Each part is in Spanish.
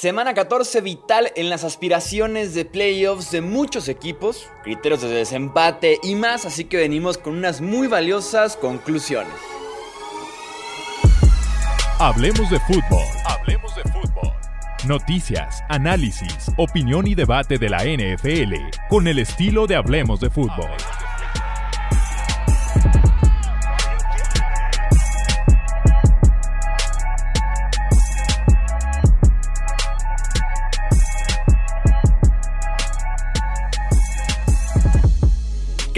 Semana 14 vital en las aspiraciones de playoffs de muchos equipos, criterios de desempate y más, así que venimos con unas muy valiosas conclusiones. Hablemos de fútbol. Hablemos de fútbol. Noticias, análisis, opinión y debate de la NFL con el estilo de Hablemos de fútbol.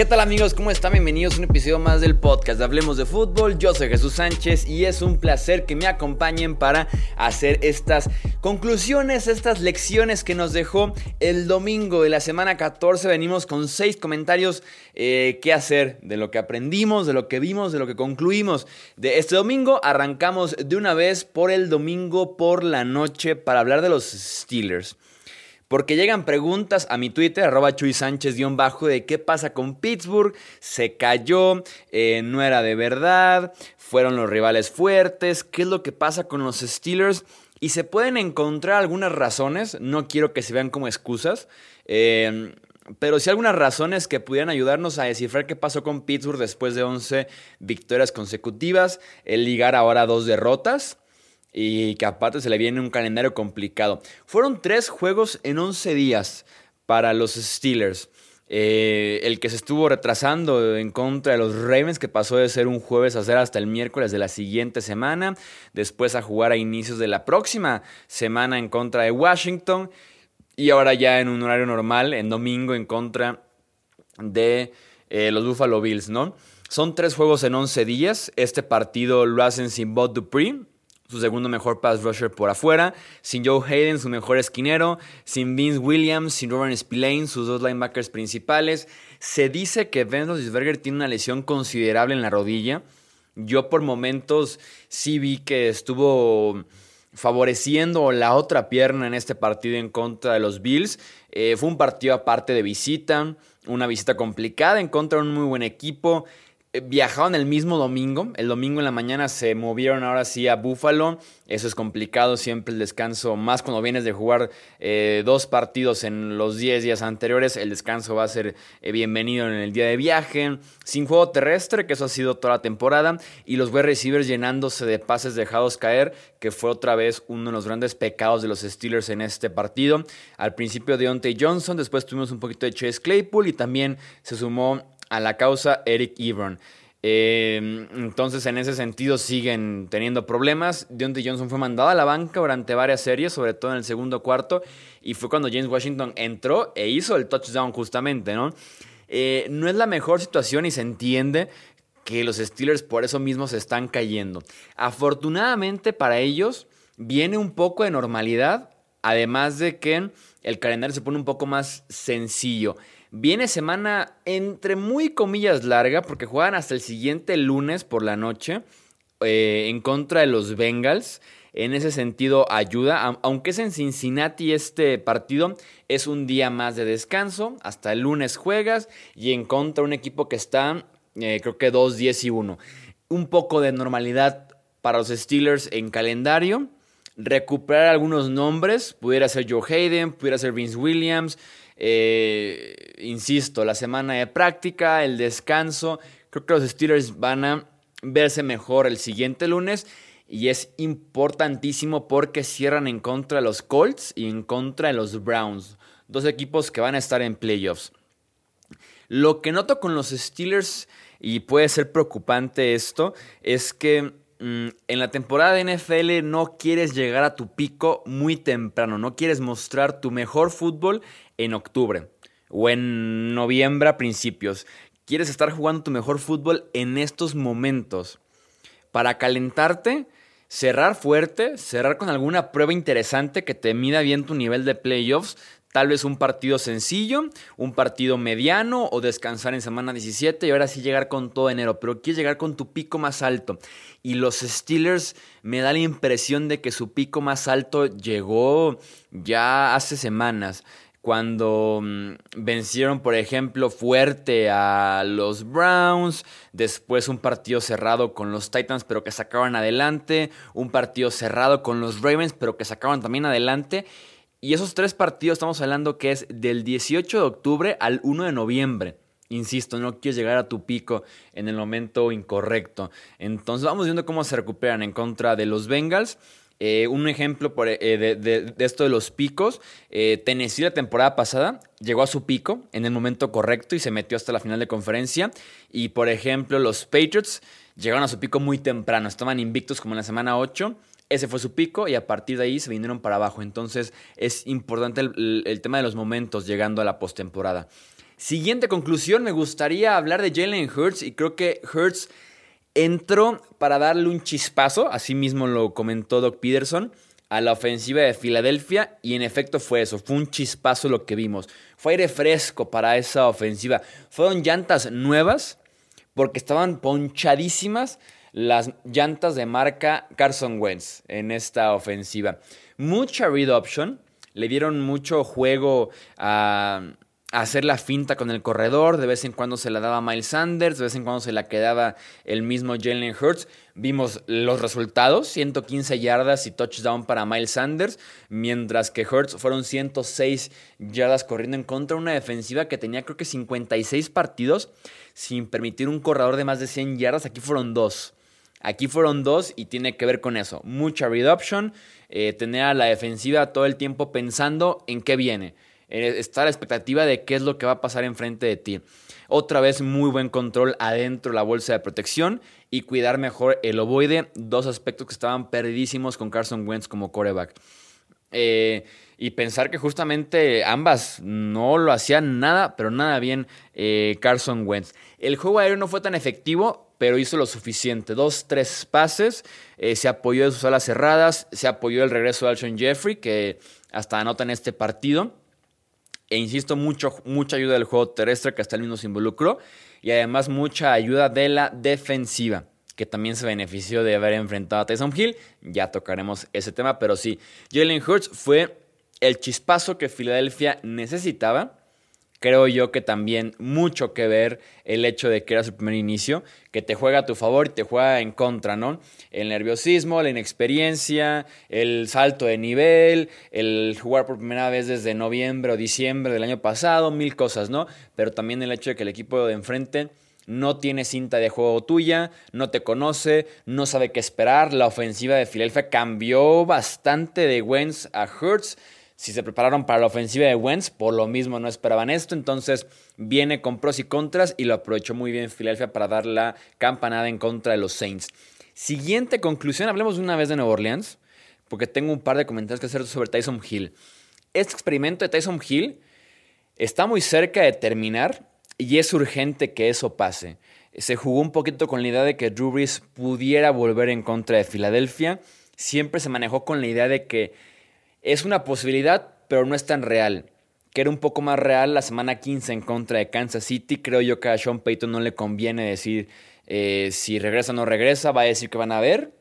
¿Qué tal amigos? ¿Cómo están? Bienvenidos a un episodio más del podcast de Hablemos de Fútbol. Yo soy Jesús Sánchez y es un placer que me acompañen para hacer estas conclusiones, estas lecciones que nos dejó el domingo de la semana 14. Venimos con seis comentarios eh, qué hacer de lo que aprendimos, de lo que vimos, de lo que concluimos de este domingo. Arrancamos de una vez por el domingo por la noche para hablar de los Steelers. Porque llegan preguntas a mi Twitter, arroba Chuy Sánchez-bajo, de qué pasa con Pittsburgh, se cayó, eh, no era de verdad, fueron los rivales fuertes, qué es lo que pasa con los Steelers. Y se pueden encontrar algunas razones, no quiero que se vean como excusas, eh, pero sí algunas razones que pudieran ayudarnos a descifrar qué pasó con Pittsburgh después de 11 victorias consecutivas, el ligar ahora dos derrotas y que aparte se le viene un calendario complicado. Fueron tres juegos en 11 días para los Steelers. Eh, el que se estuvo retrasando en contra de los Ravens, que pasó de ser un jueves a ser hasta el miércoles de la siguiente semana, después a jugar a inicios de la próxima semana en contra de Washington, y ahora ya en un horario normal, en domingo, en contra de eh, los Buffalo Bills, ¿no? Son tres juegos en 11 días. Este partido lo hacen sin Bob Dupree, su segundo mejor pass rusher por afuera, sin Joe Hayden, su mejor esquinero, sin Vince Williams, sin Robert Spillane, sus dos linebackers principales. Se dice que Ben Roethlisberger tiene una lesión considerable en la rodilla. Yo por momentos sí vi que estuvo favoreciendo la otra pierna en este partido en contra de los Bills. Eh, fue un partido aparte de visita, una visita complicada en contra de un muy buen equipo. Eh, viajaron el mismo domingo. El domingo en la mañana se movieron ahora sí a Buffalo. Eso es complicado siempre el descanso, más cuando vienes de jugar eh, dos partidos en los 10 días anteriores. El descanso va a ser eh, bienvenido en el día de viaje. Sin juego terrestre, que eso ha sido toda la temporada. Y los wide receivers llenándose de pases dejados caer, que fue otra vez uno de los grandes pecados de los Steelers en este partido. Al principio Deontay Johnson, después tuvimos un poquito de Chase Claypool y también se sumó a la causa Eric Ebron. Eh, entonces, en ese sentido, siguen teniendo problemas. Deontay Johnson fue mandado a la banca durante varias series, sobre todo en el segundo cuarto, y fue cuando James Washington entró e hizo el touchdown justamente, ¿no? Eh, no es la mejor situación y se entiende que los Steelers por eso mismo se están cayendo. Afortunadamente para ellos viene un poco de normalidad, además de que el calendario se pone un poco más sencillo. Viene semana entre muy comillas larga porque juegan hasta el siguiente lunes por la noche eh, en contra de los Bengals. En ese sentido ayuda, aunque es en Cincinnati este partido, es un día más de descanso. Hasta el lunes juegas y en contra un equipo que está, eh, creo que 2, 10 y 1. Un poco de normalidad para los Steelers en calendario. Recuperar algunos nombres, pudiera ser Joe Hayden, pudiera ser Vince Williams, eh, insisto, la semana de práctica, el descanso. Creo que los Steelers van a verse mejor el siguiente lunes. Y es importantísimo porque cierran en contra de los Colts y en contra de los Browns. Dos equipos que van a estar en playoffs. Lo que noto con los Steelers, y puede ser preocupante esto, es que en la temporada de NFL no quieres llegar a tu pico muy temprano, no quieres mostrar tu mejor fútbol en octubre o en noviembre a principios. Quieres estar jugando tu mejor fútbol en estos momentos. Para calentarte, cerrar fuerte, cerrar con alguna prueba interesante que te mida bien tu nivel de playoffs. Tal vez un partido sencillo, un partido mediano o descansar en semana 17 y ahora sí llegar con todo enero. Pero quieres llegar con tu pico más alto. Y los Steelers me da la impresión de que su pico más alto llegó ya hace semanas cuando mm, vencieron, por ejemplo, fuerte a los Browns, después un partido cerrado con los Titans, pero que sacaban adelante, un partido cerrado con los Ravens, pero que sacaban también adelante. Y esos tres partidos estamos hablando que es del 18 de octubre al 1 de noviembre. Insisto, no quieres llegar a tu pico en el momento incorrecto. Entonces vamos viendo cómo se recuperan en contra de los Bengals. Eh, un ejemplo eh, de, esto de los picos, eh, Tennessee la temporada pasada llegó a su pico en el momento correcto y se metió hasta la final de conferencia. Y por ejemplo, los Patriots llegaron a su pico muy temprano, estaban invictos como en la semana 8. Ese fue su pico y a partir de ahí se vinieron para abajo. Entonces es importante el, tema de los momentos llegando a la postemporada. Siguiente conclusión, me gustaría hablar de Jalen Hurts y creo que Hurts entró para darle un chispazo, así mismo lo comentó Doc Peterson, a la ofensiva de Filadelfia y en efecto fue eso, fue un chispazo lo que vimos. Fue aire fresco para esa ofensiva. Fueron llantas nuevas porque estaban ponchadísimas las llantas de marca Carson Wentz en esta ofensiva. Mucha read option, le dieron mucho juego a hacer la finta con el corredor, de vez en cuando se la daba Miles Sanders, de vez en cuando se la quedaba el mismo Jalen Hurts. Vimos los resultados, 115 yardas y touchdown para Miles Sanders, mientras que Hurts fueron 106 yardas corriendo en contra de una defensiva que tenía creo que 56 partidos sin permitir un corredor de más de 100 yardas, aquí fueron dos. Aquí fueron dos y tiene que ver con eso. Mucha read eh, tener a la defensiva todo el tiempo pensando en qué viene eh, está la expectativa de qué es lo que va a pasar enfrente de ti. Otra vez muy buen control adentro de la bolsa de protección y cuidar mejor el ovoide, dos aspectos que estaban perdidísimos con Carson Wentz como coreback. Eh, y pensar que justamente ambas no lo hacían nada, pero nada bien eh, Carson Wentz. El juego aéreo no fue tan efectivo, pero hizo lo suficiente. Dos, tres pases, se apoyó de sus alas cerradas, se apoyó el regreso de Alshon Jeffrey, que hasta anota en este partido. E insisto, mucho, mucha ayuda del juego terrestre que hasta el mismo se involucró. Y además mucha ayuda de la defensiva, que también se benefició de haber enfrentado a Tyson Hill. Ya tocaremos ese tema, pero sí, Jalen Hurts fue el chispazo que Filadelfia necesitaba creo yo que también mucho que ver el hecho de que era su primer inicio, que te juega a tu favor y te juega en contra, ¿no? El nerviosismo, la inexperiencia, el salto de nivel, el jugar por primera vez desde noviembre o diciembre del año pasado, mil cosas, ¿no? Pero también el hecho de que el equipo de enfrente no tiene cinta de juego tuya, no te conoce, no sabe qué esperar. La ofensiva de Filadelfia cambió bastante de Wentz a Hurts si se prepararon para la ofensiva de Wentz, por lo mismo no esperaban esto. Entonces viene con pros y contras y lo aprovechó muy bien Filadelfia para dar la campanada en contra de los Saints. Siguiente conclusión, hablemos una vez de Nueva Orleans, porque tengo un par de comentarios que hacer sobre Tyson Hill. Este experimento de Tyson Hill está muy cerca de terminar y es urgente que eso pase. Se jugó un poquito con la idea de que Drew Brees pudiera volver en contra de Filadelfia. Siempre se manejó con la idea de que es una posibilidad, pero no es tan real. Que era un poco más real la semana 15 en contra de Kansas City. Creo yo que a Sean Payton no le conviene decir eh, si regresa o no regresa. Va a decir que van a ver,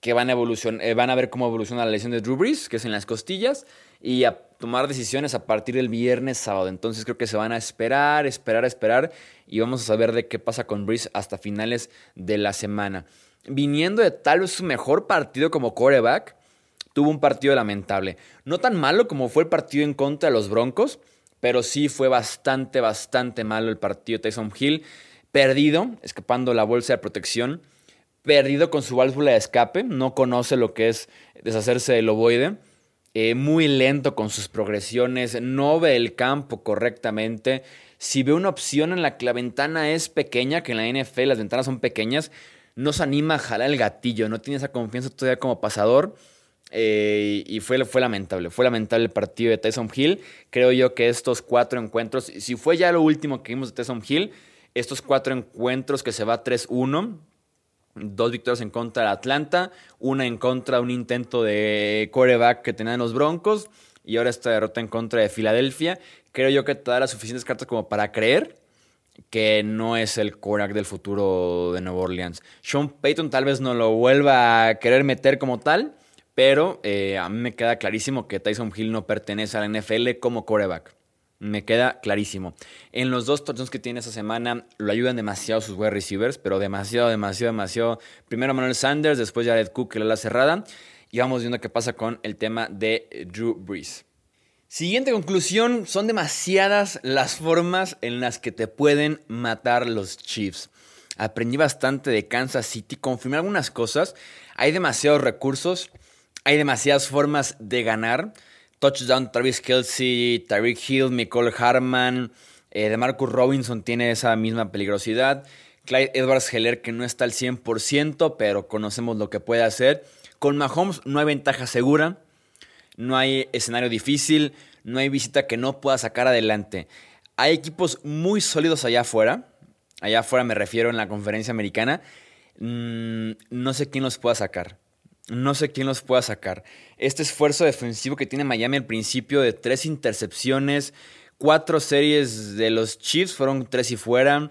que van a, evolucionar, eh, van a ver cómo evoluciona la lesión de Drew Brees, que es en las costillas, y a tomar decisiones a partir del viernes, sábado. Entonces creo que se van a esperar, esperar, esperar, y vamos a saber de qué pasa con Brees hasta finales de la semana. Viniendo de tal vez su mejor partido como quarterback, tuvo un partido lamentable. No tan malo como fue el partido en contra de los Broncos, pero sí fue bastante, bastante malo el partido Tyson Hill. Perdido, escapando la bolsa de protección. Perdido con su válvula de escape. No conoce lo que es deshacerse del ovoide. Eh, muy lento con sus progresiones. No ve el campo correctamente. Si ve una opción en la que la ventana es pequeña, que en la NFL las ventanas son pequeñas, no se anima a jalar el gatillo. No tiene esa confianza todavía como pasador eh, y fue, fue lamentable, fue lamentable el partido de Tyson Hill. Creo yo que estos cuatro encuentros, si fue ya lo último que vimos de Tyson Hill, estos cuatro encuentros que se va 3-1, dos victorias en contra de Atlanta, una en contra de un intento de coreback que tenían los Broncos y ahora esta derrota en contra de Filadelfia. Creo yo que te da las suficientes cartas como para creer que no es el coreback del futuro de Nueva Orleans. Sean Payton tal vez no lo vuelva a querer meter como tal, pero eh, a mí me queda clarísimo que Tyson Hill no pertenece a la NFL como coreback. Me queda clarísimo. En los dos touchdowns que tiene esta semana lo ayudan demasiado sus wide receivers, pero demasiado, demasiado, demasiado. Primero Manuel Sanders, después Jared Cook, que la cerrada. Y vamos viendo qué pasa con el tema de Drew Brees. Siguiente conclusión, son demasiadas las formas en las que te pueden matar los Chiefs. Aprendí bastante de Kansas City, confirmé algunas cosas. Hay demasiados recursos, hay demasiadas formas de ganar touchdown Travis Kelsey, Tyreek Hill, Nicole Harman, eh, de Marcus Robinson tiene esa misma peligrosidad. Clyde Edwards Heller que no está al 100%, pero conocemos lo que puede hacer. Con Mahomes no hay ventaja segura, no hay escenario difícil, no hay visita que no pueda sacar adelante. Hay equipos muy sólidos allá afuera. Allá afuera me refiero en la conferencia americana. Mm, no sé quién los pueda sacar. No sé quién los pueda sacar. Este esfuerzo defensivo que tiene Miami al principio de tres intercepciones, cuatro series de los Chiefs fueron tres y fuera.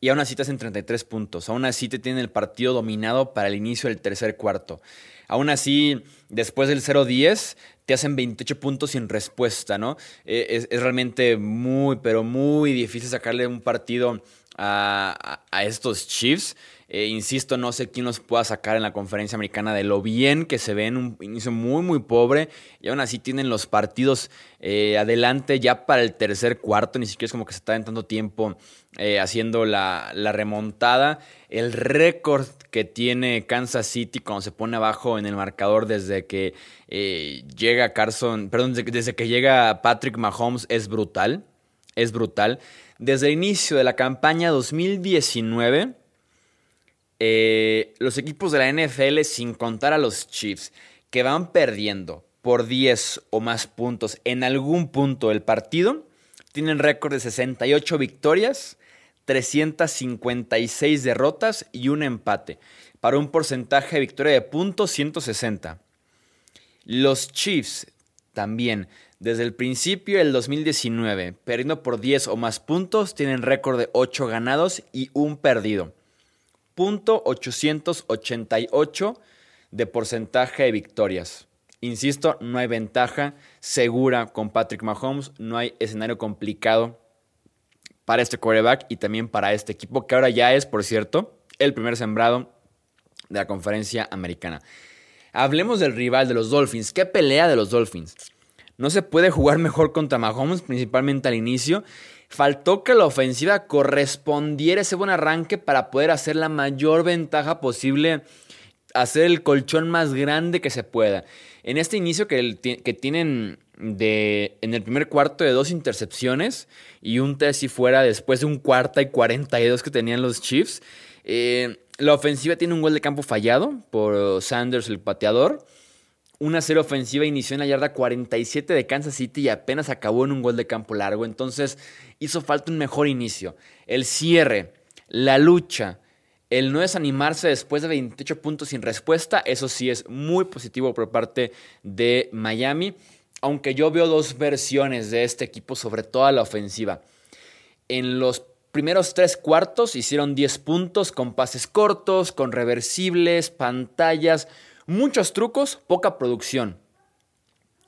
Y aún así te hacen 33 puntos. Aún así te tienen el partido dominado para el inicio del tercer cuarto. Aún así, después del 0-10, te hacen 28 puntos sin respuesta, ¿no? E, es, realmente muy, pero muy difícil sacarle un partido a, a, a estos Chiefs. Eh, insisto, no sé quién los pueda sacar en la conferencia americana de lo bien que se ve en un inicio muy, muy pobre. Y aún así tienen los partidos eh, adelante ya para el tercer cuarto. Ni siquiera es como que se está en tanto tiempo eh, haciendo la, remontada. El récord que tiene Kansas City cuando se pone abajo en el marcador desde que llega Carson, perdón, desde, desde que llega Patrick Mahomes es brutal. Es brutal. Desde el inicio de la campaña 2019 eh, los equipos de la NFL, sin contar a los Chiefs, que van perdiendo por 10 o más puntos en algún punto del partido, tienen récord de 68 victorias, 356 derrotas y un empate, para un porcentaje de victoria de puntos 160. Los Chiefs también, desde el principio del 2019, perdiendo por 10 o más puntos, tienen récord de 8 ganados y un perdido. .888 de porcentaje de victorias. Insisto, no hay ventaja segura con Patrick Mahomes, no hay escenario complicado para este quarterback y también para este equipo, que ahora ya es, por cierto, el primer sembrado de la conferencia americana. Hablemos del rival de los Dolphins. ¿Qué pelea de los Dolphins? No se puede jugar mejor contra Mahomes, principalmente al inicio. Faltó que la ofensiva correspondiera ese buen arranque para poder hacer la mayor ventaja posible, hacer el colchón más grande que se pueda. En este inicio que, que tienen de, en el primer cuarto de dos intercepciones y un test y fuera después de un cuarta y 42 que tenían los Chiefs, eh, la ofensiva tiene un gol de campo fallado por Sanders, el pateador. Una serie ofensiva inició en la yarda 47 de Kansas City y apenas acabó en un gol de campo largo. Entonces hizo falta un mejor inicio. El cierre, la lucha, el no desanimarse después de 28 puntos sin respuesta, eso sí es muy positivo por parte de Miami. Aunque yo veo dos versiones de este equipo, sobre todo la ofensiva. En los primeros tres cuartos hicieron 10 puntos con pases cortos, con reversibles, pantallas Muchos trucos, poca producción.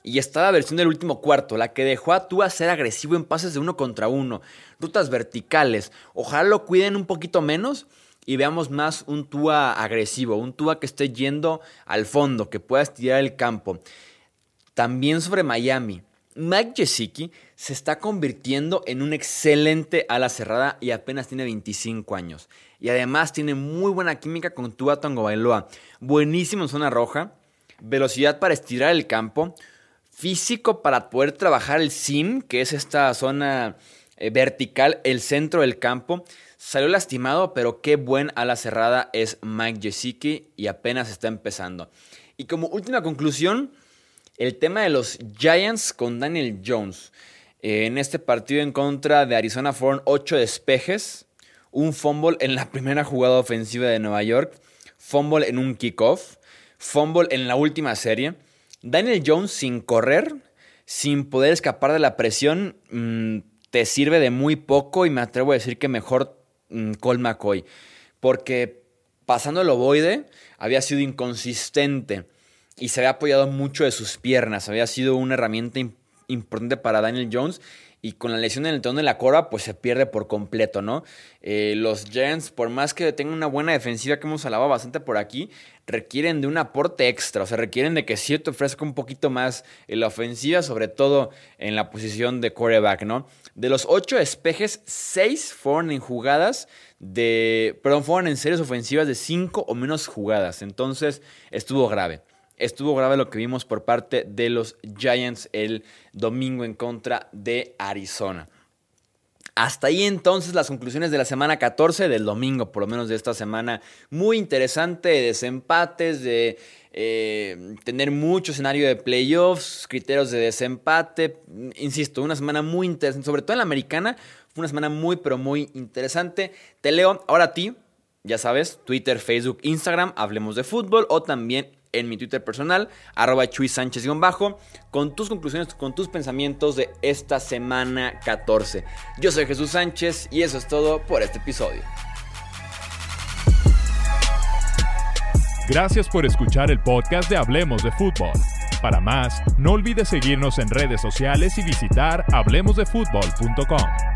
Y está la versión del último cuarto, la que dejó a Tua ser agresivo en pases de uno contra uno, rutas verticales. Ojalá lo cuiden un poquito menos y veamos más un Tua agresivo, un Tua que esté yendo al fondo, que pueda estirar el campo. También sobre Miami. Mike Gesicki se está convirtiendo en un excelente ala cerrada y apenas tiene 25 años. Y además tiene muy buena química con Tua Tongo Bailoa. Buenísimo en zona roja, velocidad para estirar el campo, físico para poder trabajar el sim, que es esta zona eh, vertical, el centro del campo. Salió lastimado, pero qué buen ala cerrada es Mike Gesicki y apenas está empezando. Y como última conclusión, el tema de los Giants con Daniel Jones. En este partido en contra de Arizona fueron 8 despejes, un fumble en la primera jugada ofensiva de Nueva York, fumble en un kickoff, fumble en la última serie. Daniel Jones sin correr, sin poder escapar de la presión, mm, te sirve de muy poco y me atrevo a decir que mejor mm, Cole McCoy, porque pasando el ovoide había sido inconsistente y se había apoyado mucho de sus piernas. Había sido una herramienta importante para Daniel Jones y con la lesión en el telón de la cora, pues se pierde por completo, ¿no? Eh, los Giants, por más que tengan una buena defensiva que hemos alabado bastante por aquí, requieren de un aporte extra, o sea, requieren de que cierto ofrezca un poquito más en la ofensiva, sobre todo en la posición de quarterback, ¿no? De los ocho espejes, seis fueron en jugadas de, perdón, fueron en series ofensivas de cinco o menos jugadas, entonces estuvo grave estuvo grave lo que vimos por parte de los Giants el domingo en contra de Arizona. Hasta ahí entonces las conclusiones de la semana 14, del domingo por lo menos de esta semana. Muy interesante, desempates, de eh, tener mucho escenario de playoffs, criterios de desempate. Insisto, una semana muy interesante, sobre todo en la americana. Fue una semana muy, pero muy interesante. Te leo ahora a ti, ya sabes, Twitter, Facebook, Instagram, hablemos de fútbol o también en mi Twitter personal, arroba Chuy Sánchez-bajo, con tus conclusiones, con tus pensamientos de esta semana 14. Yo soy Jesús Sánchez y eso es todo por este episodio. Gracias por escuchar el podcast de Hablemos de Fútbol. Para más, no olvides seguirnos en redes sociales y visitar hablemosdefutbol.com.